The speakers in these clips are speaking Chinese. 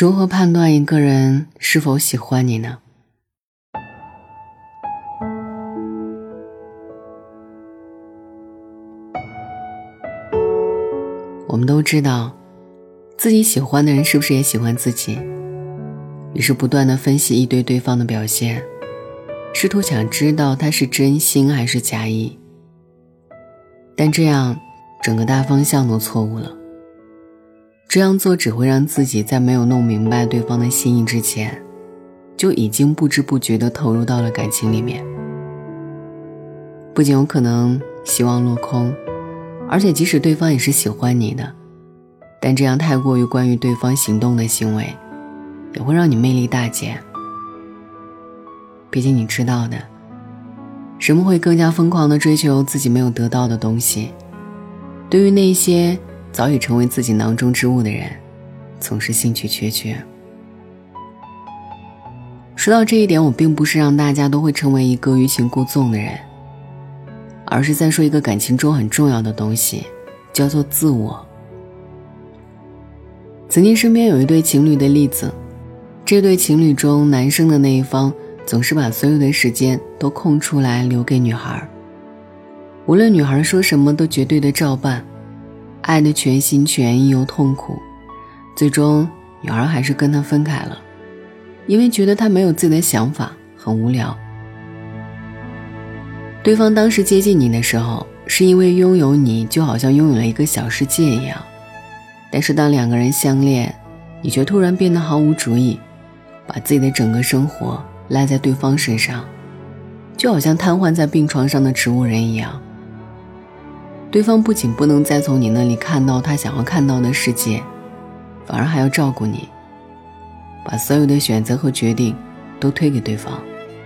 如何判断一个人是否喜欢你呢？我们都知道，自己喜欢的人是不是也喜欢自己，于是不断的分析一堆对方的表现，试图想知道他是真心还是假意。但这样，整个大方向都错误了。这样做只会让自己在没有弄明白对方的心意之前，就已经不知不觉地投入到了感情里面。不仅有可能希望落空，而且即使对方也是喜欢你的，但这样太过于关于对方行动的行为，也会让你魅力大减。毕竟你知道的，人们会更加疯狂地追求自己没有得到的东西。对于那些。早已成为自己囊中之物的人，总是兴趣缺缺。说到这一点，我并不是让大家都会成为一个欲擒故纵的人，而是在说一个感情中很重要的东西，叫做自我。曾经身边有一对情侣的例子，这对情侣中男生的那一方总是把所有的时间都空出来留给女孩，无论女孩说什么都绝对的照办。爱的全心全意又痛苦，最终女孩还是跟他分开了，因为觉得他没有自己的想法，很无聊。对方当时接近你的时候，是因为拥有你就好像拥有了一个小世界一样，但是当两个人相恋，你却突然变得毫无主意，把自己的整个生活赖在对方身上，就好像瘫痪在病床上的植物人一样。对方不仅不能再从你那里看到他想要看到的世界，反而还要照顾你，把所有的选择和决定都推给对方，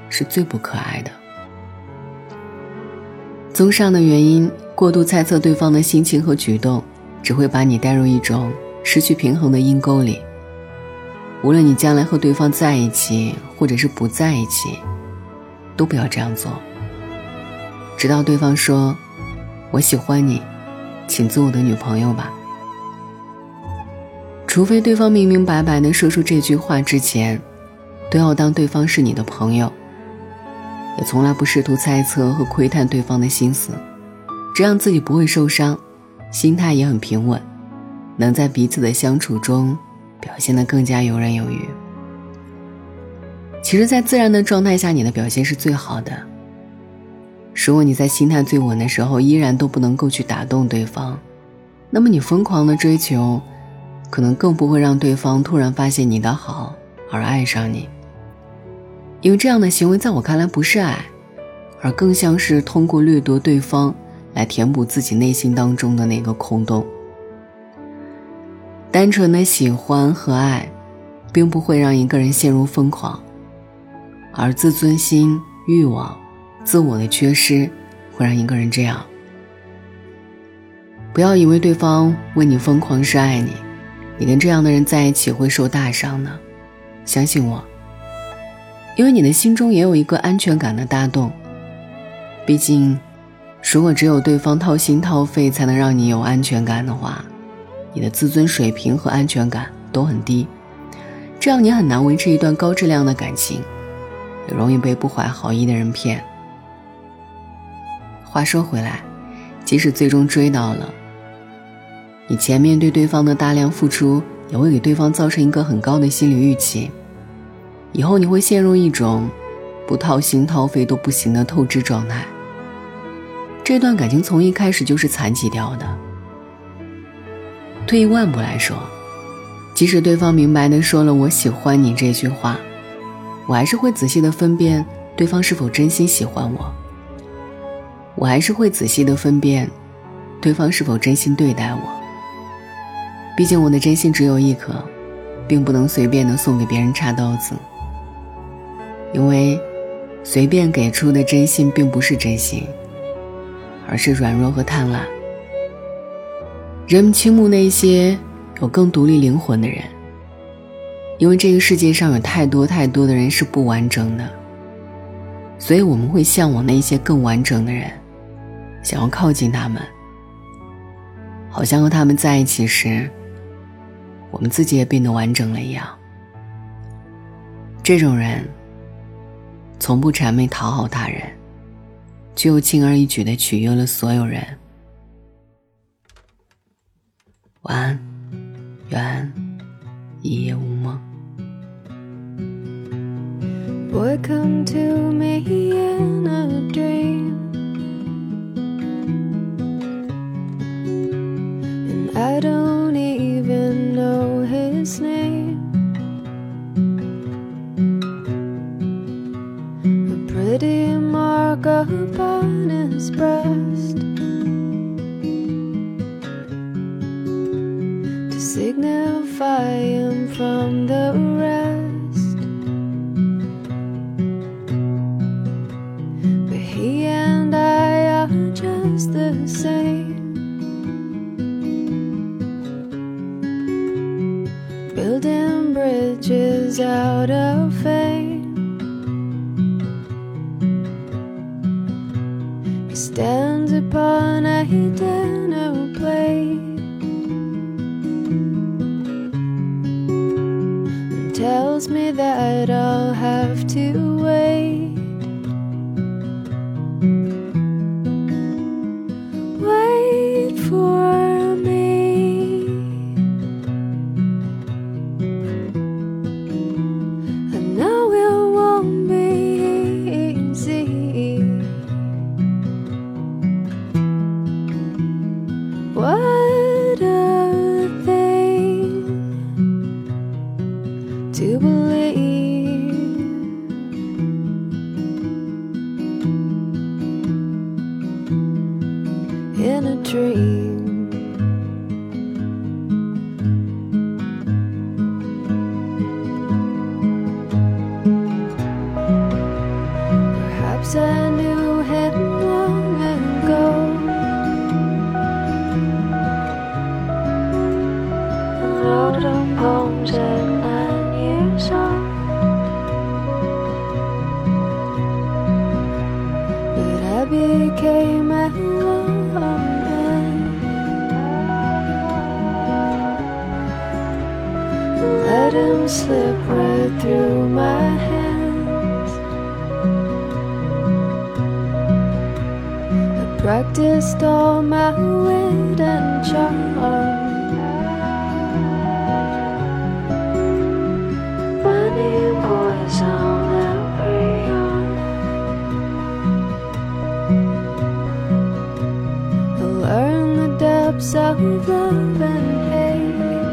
是最不可爱的。综上的原因，过度猜测对方的心情和举动，只会把你带入一种失去平衡的阴沟里。无论你将来和对方在一起，或者是不在一起，都不要这样做。直到对方说。我喜欢你，请做我的女朋友吧。除非对方明明白白的说出这句话之前，都要当对方是你的朋友，也从来不试图猜测和窥探对方的心思，这样自己不会受伤，心态也很平稳，能在彼此的相处中表现得更加游刃有余。其实，在自然的状态下，你的表现是最好的。如果你在心态最稳的时候，依然都不能够去打动对方，那么你疯狂的追求，可能更不会让对方突然发现你的好而爱上你。因为这样的行为在我看来不是爱，而更像是通过掠夺对方来填补自己内心当中的那个空洞。单纯的喜欢和爱，并不会让一个人陷入疯狂，而自尊心、欲望。自我的缺失会让一个人这样。不要以为对方为你疯狂是爱你，你跟这样的人在一起会受大伤的。相信我，因为你的心中也有一个安全感的大洞。毕竟，如果只有对方掏心掏肺才能让你有安全感的话，你的自尊水平和安全感都很低，这样你很难维持一段高质量的感情，也容易被不怀好意的人骗。话说回来，即使最终追到了，你前面对对方的大量付出，也会给对方造成一个很高的心理预期。以后你会陷入一种不掏心掏肺都不行的透支状态。这段感情从一开始就是残疾掉的。退一万步来说，即使对方明白的说了“我喜欢你”这句话，我还是会仔细的分辨对方是否真心喜欢我。我还是会仔细的分辨，对方是否真心对待我。毕竟我的真心只有一颗，并不能随便的送给别人插刀子。因为，随便给出的真心并不是真心，而是软弱和贪婪。人们倾慕那些有更独立灵魂的人，因为这个世界上有太多太多的人是不完整的，所以我们会向往那些更完整的人。想要靠近他们，好像和他们在一起时，我们自己也变得完整了一样。这种人，从不谄媚讨好他人，却又轻而易举的取悦了所有人。晚安，愿一夜无梦。upon and tells me that I'll have to 之一 slip right through my hands. I practiced all my wit and charm. Bunny boys on every arm. I learned the depths of love and hate.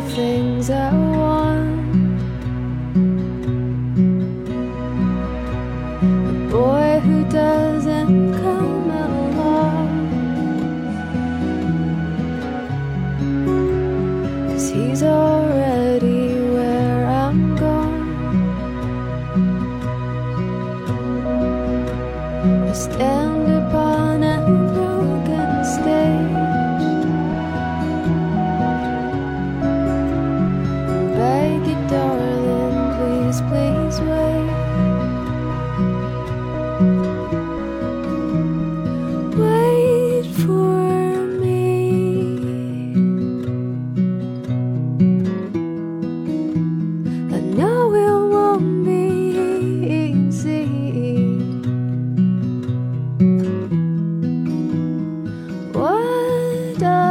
Things done.